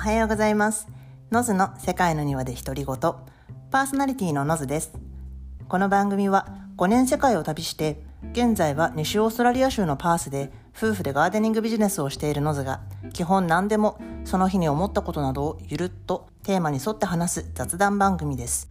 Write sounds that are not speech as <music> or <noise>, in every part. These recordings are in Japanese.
おはようございます。ノズの世界の庭で独り言。パーソナリティのノズです。この番組は5年世界を旅して、現在は西オーストラリア州のパースで夫婦でガーデニングビジネスをしているノズが、基本何でもその日に思ったことなどをゆるっとテーマに沿って話す雑談番組です。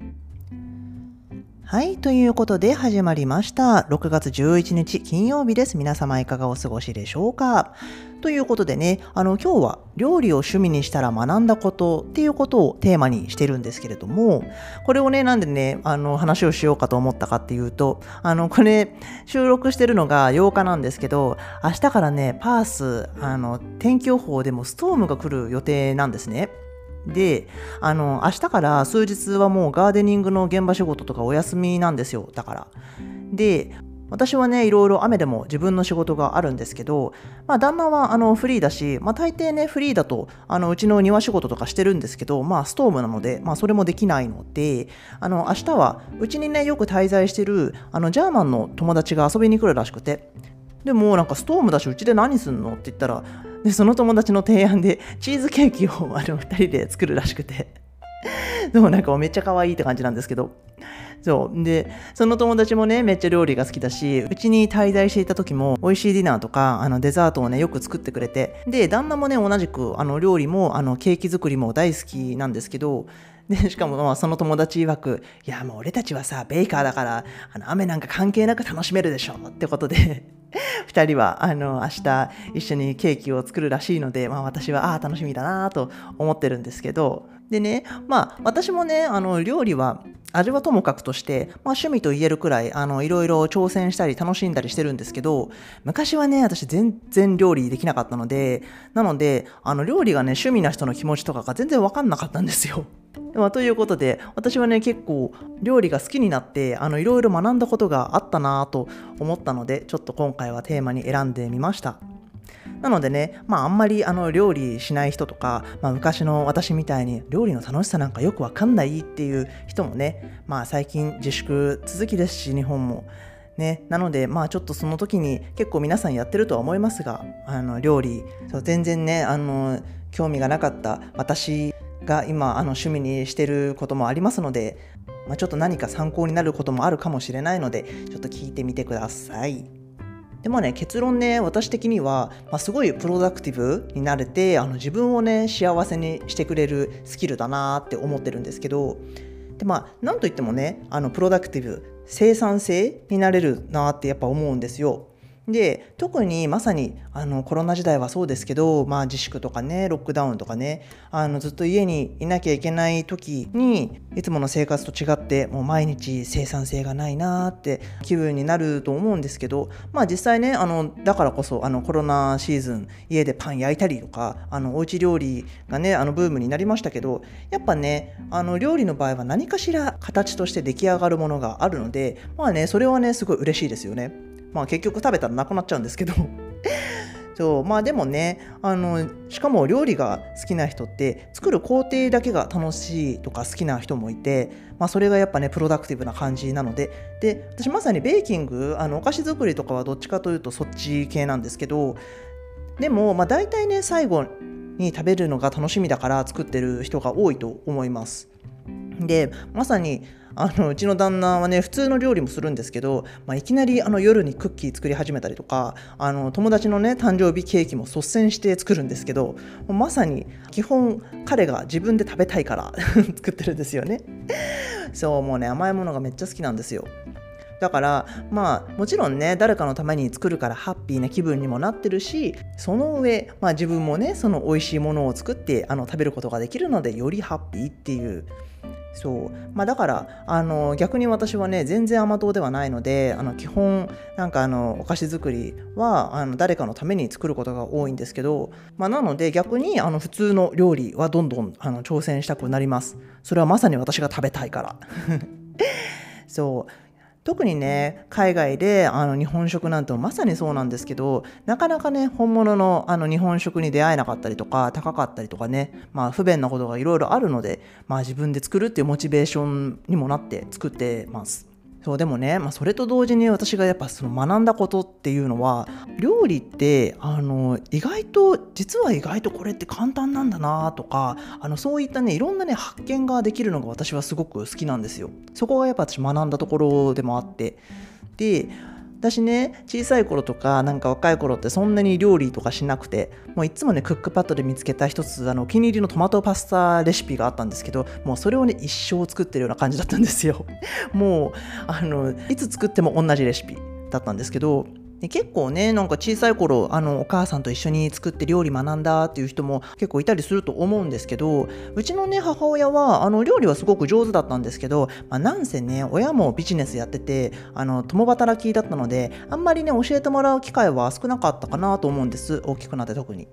はい。ということで始まりました。6月11日金曜日です。皆様いかがお過ごしでしょうかということでね、あの今日は料理を趣味にしたら学んだことっていうことをテーマにしてるんですけれども、これをね、なんでね、あの話をしようかと思ったかっていうと、あのこれ収録してるのが8日なんですけど、明日からね、パース、あの天気予報でもストームが来る予定なんですね。で、あの、明日から数日はもうガーデニングの現場仕事とかお休みなんですよ。だから。で、私はね、いろいろ雨でも自分の仕事があるんですけど、まあ、旦那はあのフリーだし、まあ、大抵ね、フリーだと、あのうちの庭仕事とかしてるんですけど、まあ、ストームなので、まあ、それもできないので、あの、明日は、うちにね、よく滞在してる、あの、ジャーマンの友達が遊びに来るらしくて、でも、なんかストームだし、うちで何すんのって言ったら、でその友達の提案でチーズケーキをあの2人で作るらしくて。<laughs> でもなんかめっちゃ可愛いって感じなんですけど。そう。でその友達もねめっちゃ料理が好きだしうちに滞在していた時も美味しいディナーとかあのデザートをねよく作ってくれて。で旦那もね同じくあの料理もあのケーキ作りも大好きなんですけど。でしかもまあその友達曰く「いやもう俺たちはさベイカーだからあの雨なんか関係なく楽しめるでしょ」ってことで。2人はあの明日一緒にケーキを作るらしいので、まあ、私はああ楽しみだなと思ってるんですけどでねまあ私もねあの料理は味はともかくとして、まあ、趣味と言えるくらいあのいろいろ挑戦したり楽しんだりしてるんですけど昔はね私全然料理できなかったのでなのであの料理がね趣味な人の気持ちとかが全然分かんなかったんですよ。まあ、ということで私はね結構料理が好きになっていろいろ学んだことがあったなと思ったのでちょっと今回はテーマに選んでみました。なのでね、まあ、あんまりあの料理しない人とか、まあ、昔の私みたいに料理の楽しさなんかよくわかんないっていう人もね、まあ、最近自粛続きですし日本も。ね、なのでまあちょっとその時に結構皆さんやってるとは思いますがあの料理そう全然ねあの興味がなかった私が今あの趣味にしてることもありますので、まあ、ちょっと何か参考になることもあるかもしれないのでちょっと聞いてみてください。でもね結論ね私的には、まあ、すごいプロダクティブになれてあの自分をね幸せにしてくれるスキルだなって思ってるんですけどでまあなんといってもねあのプロダクティブ生産性になれるなってやっぱ思うんですよ。で特にまさにあのコロナ時代はそうですけど、まあ、自粛とかねロックダウンとかねあのずっと家にいなきゃいけない時にいつもの生活と違ってもう毎日生産性がないなって気分になると思うんですけど、まあ、実際ねあのだからこそあのコロナシーズン家でパン焼いたりとかあのおうち料理がねあのブームになりましたけどやっぱねあの料理の場合は何かしら形として出来上がるものがあるのでまあねそれはねすごい嬉しいですよね。まあ結局食べたらなくなっちゃうんですけど <laughs> そうまあでもねあのしかも料理が好きな人って作る工程だけが楽しいとか好きな人もいて、まあ、それがやっぱねプロダクティブな感じなのでで私まさにベーキングあのお菓子作りとかはどっちかというとそっち系なんですけどでもまあ大体ね最後に食べるのが楽しみだから作ってる人が多いと思います。でまさにあのうちの旦那はね普通の料理もするんですけど、まあ、いきなりあの夜にクッキー作り始めたりとかあの友達のね誕生日ケーキも率先して作るんですけどまさに基本彼が自分で食べたいから <laughs> 作ってるんですよね。そうもうね甘いものがめっちゃ好きなんですよ。だからまあもちろんね誰かのために作るからハッピーな気分にもなってるしその上、まあ、自分もねその美味しいものを作ってあの食べることができるのでよりハッピーっていうそう。まあ、だからあの逆に私はね全然甘党ではないのであの基本なんかあのお菓子作りはあの誰かのために作ることが多いんですけど、まあ、なので逆にあの普通の料理はどんどんあの挑戦したくなります。それはまさに私が食べたいから。<laughs> そう。特にね海外であの日本食なんてまさにそうなんですけどなかなかね本物のあの日本食に出会えなかったりとか高かったりとかね、まあ、不便なことがいろいろあるので、まあ、自分で作るっていうモチベーションにもなって作ってます。そうでもね、まあ、それと同時に私がやっぱその学んだことっていうのは料理ってあの意外と実は意外とこれって簡単なんだなとかあのそういったねいろんなね発見ができるのが私はすごく好きなんですよ。そこがやっぱ私学んだところでもあってで私ね小さい頃とかなんか若い頃ってそんなに料理とかしなくてもういつもねクックパッドで見つけた一つあのお気に入りのトマトパスタレシピがあったんですけどもうそれをね一生作ってるような感じだったんですよ。もうあのいつ作っても同じレシピだったんですけどで結構ねなんか小さい頃あのお母さんと一緒に作って料理学んだっていう人も結構いたりすると思うんですけどうちのね母親はあの料理はすごく上手だったんですけど、まあ、なんせね親もビジネスやっててあの共働きだったのであんまりね教えてもらう機会は少なかったかなと思うんです大きくなって特に。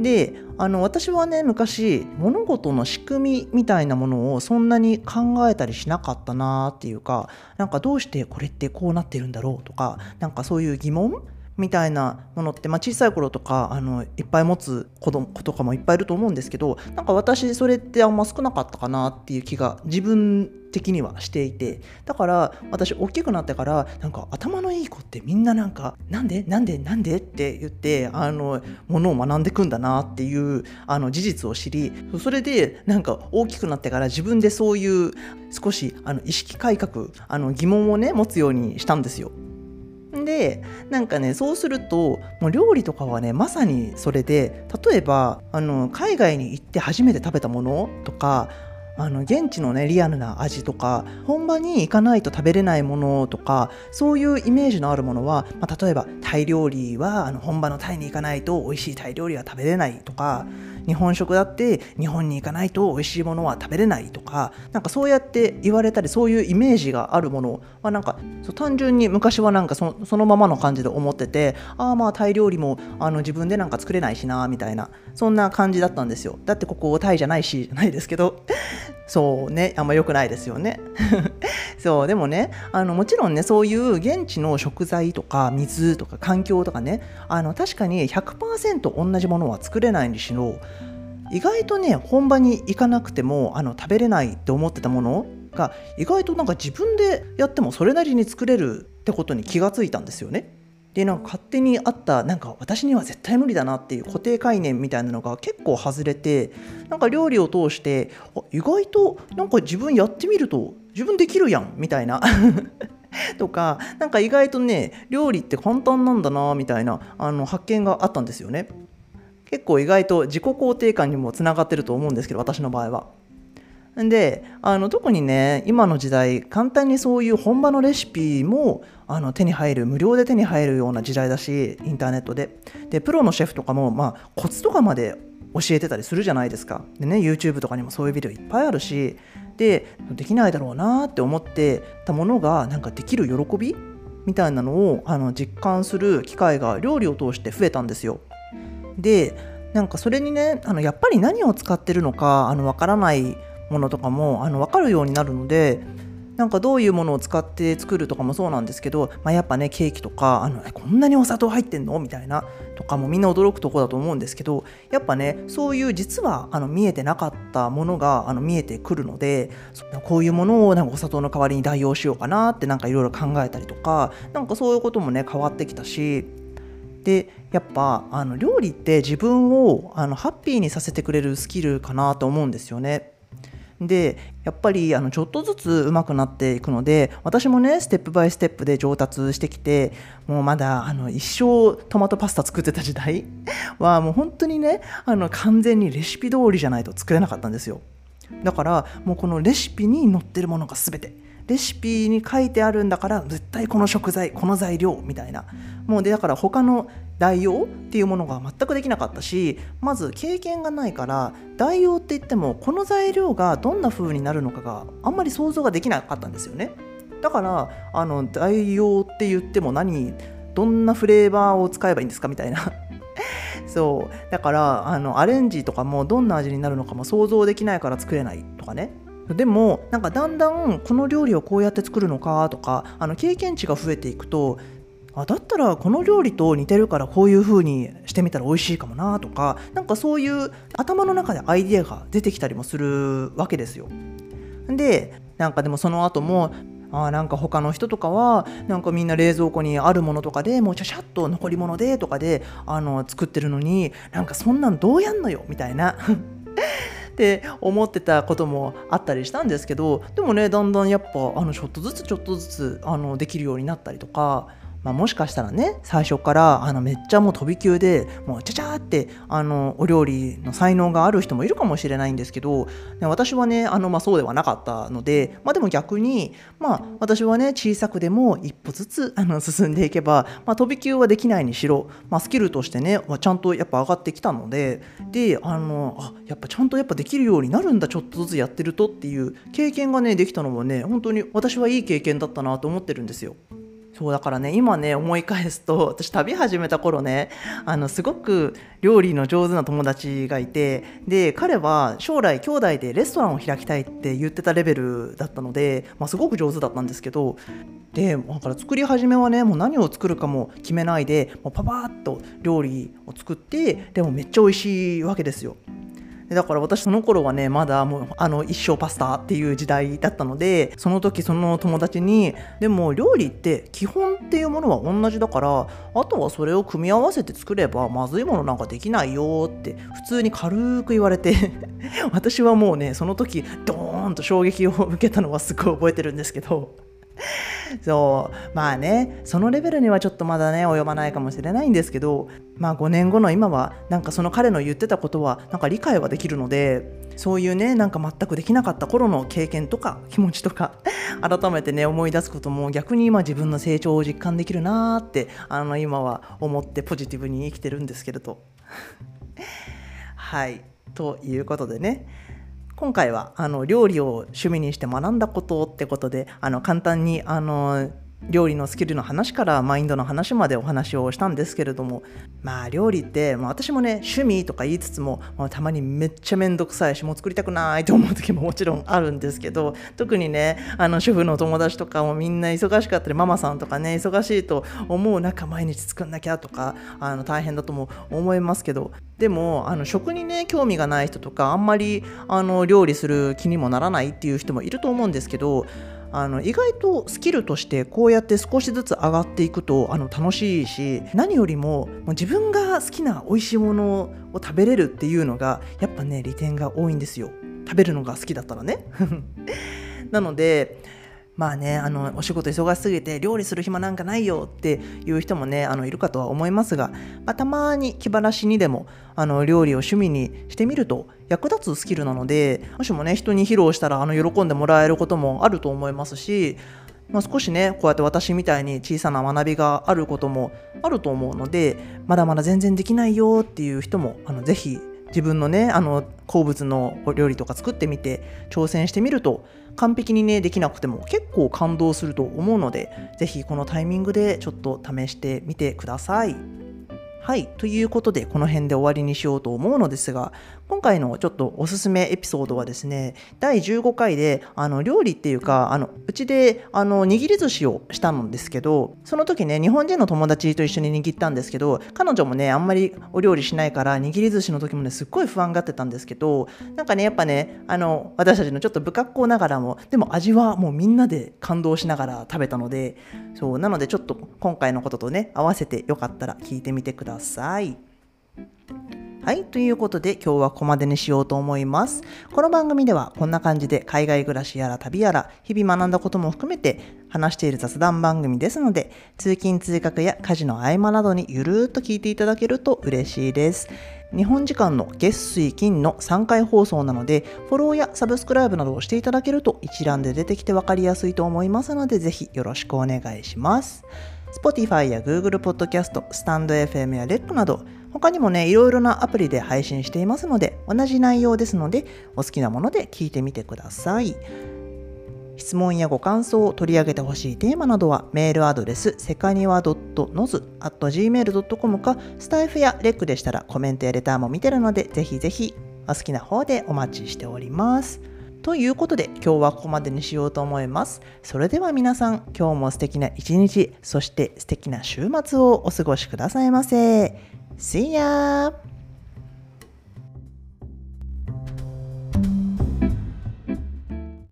であの私はね昔物事の仕組みみたいなものをそんなに考えたりしなかったなっていうかなんかどうしてこれってこうなってるんだろうとかなんかそういう疑問みたいなものって、まあ、小さい頃とかあのいっぱい持つ子供子とかもいっぱいいると思うんですけどなんか私それってあんま少なかったかなっていう気が自分的にはしていてだから私大きくなってからなんか頭のいい子ってみんななんかなんでなんでなんで？って言ってあのものを学んでくんだなっていうあの事実を知りそれでなんか大きくなってから自分でそういう少しあの意識改革あの疑問をね持つようにしたんですよ。でなんかねそうするともう料理とかはねまさにそれで例えばあの海外に行って初めて食べたものとかあの現地のねリアルな味とか本場に行かないと食べれないものとかそういうイメージのあるものは、まあ、例えばタイ料理はあの本場のタイに行かないと美味しいタイ料理は食べれないとか日本食だって日本に行かないと美味しいものは食べれないとかなんかそうやって言われたりそういうイメージがあるものはなんかそう単純に昔はなんかそのままの感じで思っててああまあタイ料理もあの自分でなんか作れないしなみたいなそんな感じだったんですよ。だってここタイじゃないしじゃないですけど。そうねあんま良くないですよね <laughs> そうでもねあのもちろんねそういう現地の食材とか水とか環境とかねあの確かに100%同じものは作れないにしろ意外とね本場に行かなくてもあの食べれないって思ってたものが意外となんか自分でやってもそれなりに作れるってことに気がついたんですよね。でなんか勝手にあったなんか私には絶対無理だなっていう固定概念みたいなのが結構外れてなんか料理を通して意外となんか自分やってみると自分できるやんみたいな <laughs> とかなんか意外とね料理って簡単なんだなみたいなあの発見があったんですよね。結構意外と自己肯定感にもつながってると思うんですけど私の場合は。であの特にね今の時代簡単にそういう本場のレシピもあの手に入る無料で手に入るような時代だしインターネットででプロのシェフとかも、まあ、コツとかまで教えてたりするじゃないですかでね YouTube とかにもそういうビデオいっぱいあるしでできないだろうなって思ってたものがなんかできる喜びみたいなのをあの実感する機会が料理を通して増えたんですよ。でなんかそれにねあのやっぱり何を使ってるのかあの分からないものとかもあの分かるようになるのでなんかどういうものを使って作るとかもそうなんですけど、まあ、やっぱねケーキとかあのこんなにお砂糖入ってんの？みたいなとかもみんな驚くとこだと思うんですけどやっぱねそういう実はあの見えてなかったものがあの見えてくるのでこういうものをなんかお砂糖の代わりに代用しようかなってなんかいろいろ考えたりとかなんかそういうこともね変わってきたしでやっぱあの料理って自分をあのハッピーにさせてくれるスキルかなと思うんですよね。でやっぱりあのちょっとずつ上手くなっていくので私もねステップバイステップで上達してきてもうまだあの一生トマトパスタ作ってた時代 <laughs> はもう本当にねあの完全にレシピ通りじゃないと作れなかったんですよ。だからもうこのレシピに載ってるものが全てレシピに書いてあるんだから絶対この食材この材料みたいな。もうでだから他の代用っていうものが全くできなかったしまず経験がないから代用って言ってもこの材料がどんな風になるのかがあんまり想像ができなかったんですよね。だからあの代用って言っても何どんなフレーバーを使えばいいんですかみたいな。<laughs> そう。だからあのアレンジとかもどんな味になるのかも想像できないから作れないとかね。でもなんかだんだんこの料理をこうやって作るのかとかあの経験値が増えていくとあだったらこの料理と似てるからこういう風にしてみたら美味しいかもなとかなんかそういう頭の中でアイディアが出てきたりもするわけですよ。でなんかでもその後もあなんか他の人とかはなんかみんな冷蔵庫にあるものとかでもうちゃちゃっと残り物でとかであの作ってるのになんかそんなんどうやんのよみたいなって思ってたこともあったりしたんですけどでもねだんだんやっぱあのちょっとずつちょっとずつあのできるようになったりとかまあ、もしかしたらね最初からあのめっちゃもう飛び級でもうちゃちゃってあのお料理の才能がある人もいるかもしれないんですけど私はねあの、まあ、そうではなかったので、まあ、でも逆に、まあ、私はね小さくでも一歩ずつあの進んでいけば、まあ、飛び級はできないにしろ、まあ、スキルとしてね、まあ、ちゃんとやっぱ上がってきたのでであのあやっぱちゃんとやっぱできるようになるんだちょっとずつやってるとっていう経験がねできたのもね本当に私はいい経験だったなと思ってるんですよ。そうだからね今ね思い返すと私旅始めた頃ねあのすごく料理の上手な友達がいてで彼は将来兄弟でレストランを開きたいって言ってたレベルだったので、まあ、すごく上手だったんですけどでだから作り始めはねもう何を作るかも決めないでもうパパーッと料理を作ってでもめっちゃ美味しいわけですよ。だから私その頃はねまだもうあの一生パスタっていう時代だったのでその時その友達にでも料理って基本っていうものは同じだからあとはそれを組み合わせて作ればまずいものなんかできないよって普通に軽く言われて <laughs> 私はもうねその時ドーンと衝撃を受けたのはすごい覚えてるんですけどそうまあねそのレベルにはちょっとまだね及ばないかもしれないんですけどまあ5年後の今はなんかその彼の言ってたことはなんか理解はできるのでそういうねなんか全くできなかった頃の経験とか気持ちとか改めてね思い出すことも逆に今自分の成長を実感できるなーってあの今は思ってポジティブに生きてるんですけれど。はい。ということでね。今回はあの料理を趣味にして学んだことってことであの簡単にあの料理のスキルの話からマインドの話までお話をしたんですけれどもまあ料理って、まあ、私もね趣味とか言いつつも、まあ、たまにめっちゃめんどくさいしもう作りたくないと思う時ももちろんあるんですけど特にねあの主婦の友達とかもみんな忙しかったりママさんとかね忙しいと思う中毎日作んなきゃとかあの大変だとも思いますけどでもあの食にね興味がない人とかあんまりあの料理する気にもならないっていう人もいると思うんですけどあの意外とスキルとしてこうやって少しずつ上がっていくとあの楽しいし何よりももう自分が好きな美味しいものを食べれるっていうのがやっぱね利点が多いんですよ。食べるのが好きだったらね。<laughs> なのでまあね、あの、お仕事忙しすぎて料理する暇なんかないよっていう人もね、あの、いるかとは思いますが、まあ、たまに気晴らしにでも、あの、料理を趣味にしてみると役立つスキルなので、もしもね、人に披露したら、あの、喜んでもらえることもあると思いますし、まあ、少しね、こうやって私みたいに小さな学びがあることもあると思うので、まだまだ全然できないよっていう人も、あの、ぜひ自分のねあの好物のお料理とか作ってみて挑戦してみると完璧にねできなくても結構感動すると思うので是非このタイミングでちょっと試してみてください。はい。ということで、この辺で終わりにしようと思うのですが、今回のちょっとおすすめエピソードはですね、第15回で、あの、料理っていうか、あの、うちで、あの、握り寿司をしたんですけど、その時ね、日本人の友達と一緒に握ったんですけど、彼女もね、あんまりお料理しないから、握り寿司の時もね、すっごい不安がってたんですけど、なんかね、やっぱね、あの、私たちのちょっと不格好ながらも、でも味はもうみんなで感動しながら食べたので、そう、なのでちょっと今回のこととね、合わせてよかったら聞いてみてください。はい。ということで今日はここまでにしようと思います。この番組ではこんな感じで海外暮らしやら旅やら日々学んだことも含めて話している雑談番組ですので通勤通学や家事の合間などにゆるーっと聞いていただけると嬉しいです。日本時間の月水金の3回放送なのでフォローやサブスクライブなどをしていただけると一覧で出てきて分かりやすいと思いますのでぜひよろしくお願いします。Spotify や Google Podcast、StandFM や REC など、他にもね、いろいろなアプリで配信していますので、同じ内容ですので、お好きなもので聞いてみてください。質問やご感想を取り上げてほしいテーマなどはメールアドレスセカニワ .noz.gmail.com かスタイフやレックでしたらコメントやレターも見てるのでぜひぜひお好きな方でお待ちしております。ということで今日はここまでにしようと思います。それでは皆さん今日も素敵な一日そして素敵な週末をお過ごしくださいませ。Siap!